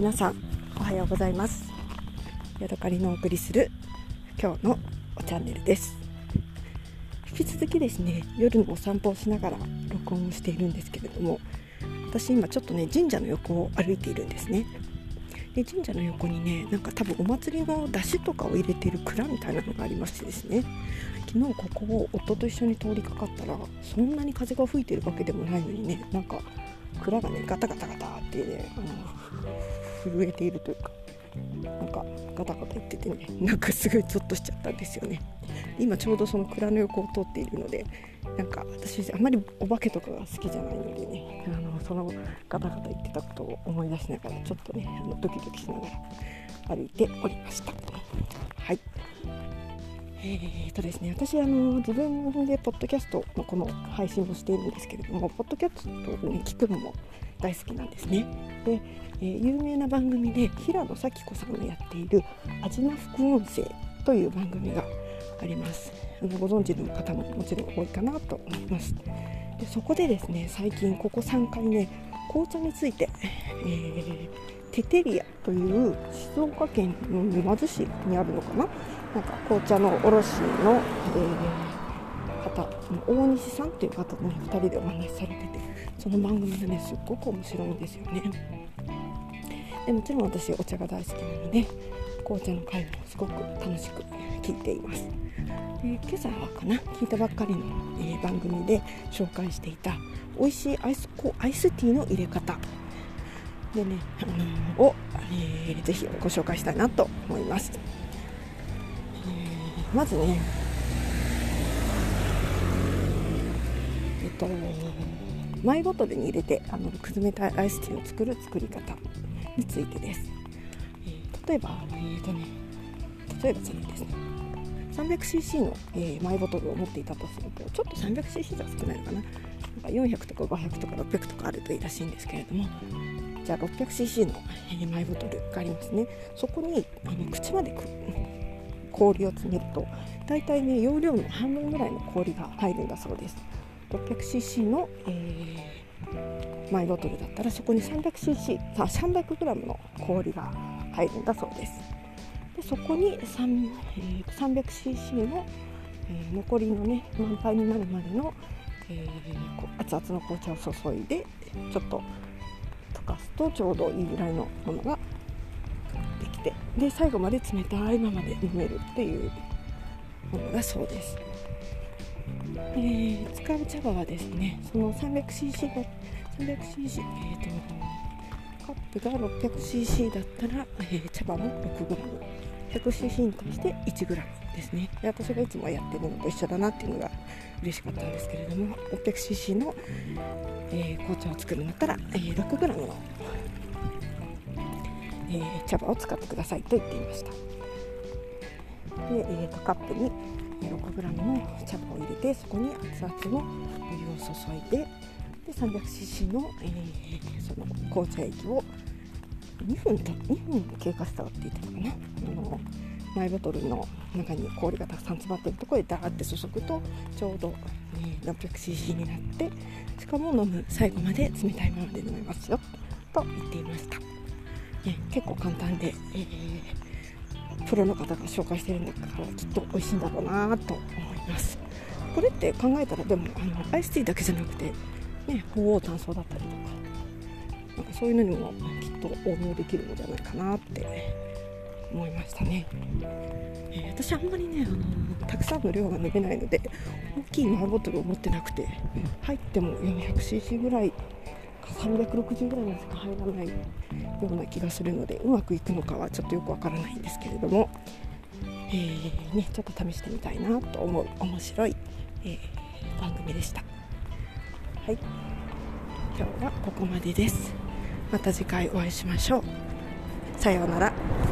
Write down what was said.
皆さんおはようございます。ヤドカリのお送りする今日のチャンネルです。引き続きですね夜のお散歩をしながら録音をしているんですけれども私今ちょっとね神社の横を歩いているんですね。で神社の横にねなんか多分お祭りの出汁とかを入れている蔵みたいなのがありましてですね昨日ここを夫と一緒に通りかかったらそんなに風が吹いてるわけでもないのにねなんか蔵がねガタガタガタってねあの震えているというかなんかガタガタ言っててねなんかすごいゾッとしちゃったんですよね。今ちょうどその蔵の横を通っているのでなんか私あんまりお化けとかが好きじゃないのでねあのそのガタガタ言ってたことを思い出しながらちょっとねあのドキドキしながら歩いておりました。はい。えーとですね、私あの自分でポッドキャストのこの配信をしているんですけれどもポッドキャストを、ね、聞くのも大好きなんですね。で、えー、有名な番組で平野咲子さんがやっている「味の副音声」という番組があります。あのご存知の方ももちろん多いかなと思います。でそこでですね最近ここ3回ね紅茶について、えー、テテリアという静岡県の沼津市にあるのかな？なんか紅茶の卸の、えー、方大西さんっていう方とね2人でお話しされててその番組がねすっごく面白いんですよね。でもちろん私お茶が大好きなので紅茶の会もすごく楽しく聞いています。で今朝はかな聞いたばっかりの、えー、番組で紹介していた美味しいアイスアイスティーの入れ方。でね、あのを、えー、ぜひご紹介したいなと思います、えー、まずねえっとマイボトルに入れてあのくずめたいアイスティーを作る作り方についてです、え、例えばえー、とね例えばですね。300cc の、えー、マイボトルを持っていたとするとちょっと 300cc じゃ少ないのかな。なんか400とか500とか600とかあるといいらしいんですけれども。じゃあ 600cc の、えー、マイボトルがありますね。そこにあの口まで氷を詰めると大体ね容量の半分ぐらいの氷が入るんだそうです。600cc の、えー、マイボトルだったらそこに 300cc あ 300g の氷が入るんだそうですでそこに、えー、300cc の、えー、残りのね満杯になるまでの、えー、熱々の紅茶を注いでちょっと溶かすとちょうどいいぐらいのものができてで最後まで冷たいままで飲めるっていうものがそうです。えー、使う茶葉はですねその 300cc が 300cc えっ、ー、とカップが 600cc だったら、えー、茶葉も 6g100cc に対して 1g ですね。で私がいつもやってるのと一緒だなっていうのが嬉しかったんですけれども 600cc の、えー、紅茶を作るんだったら、え、6g の、え、茶葉を使ってくださいと言っていました。で、えーと、カップに 6g の茶葉を入れてそこに熱々のお湯を注いでで 300cc の,、えー、その紅茶液を2分と2分経過したって言ってたかなあのマイボトルの中に氷がたくさん詰まっているところでダーって注ぐとちょうど、え、600cc になってしかも飲む最後まで冷たいままで飲めますよと言っていました、ね、結構簡単で、えー、プロの方が紹介してるんだからきっと美味しいんだろうなと思います。これって考えたらでもあのアイスティーだけじゃなくて、ね、鳳凰炭素だったりとかなんかそういうのにもきっと応用できるのじゃないかなって思いましたね、えー、私あんまりね、あのたくさんの量が飲めないので大きいマイボトルを持ってなくて入っても 400cc ぐらい360ぐらいまでしか入らないような気がするのでうまくいくのかはちょっとよくわからないんですけれども、えー、ね、ちょっと試してみたいなと思う面白い、えー、番組でした。はい今日はここまでです。また次回お会いしましょう。さようなら。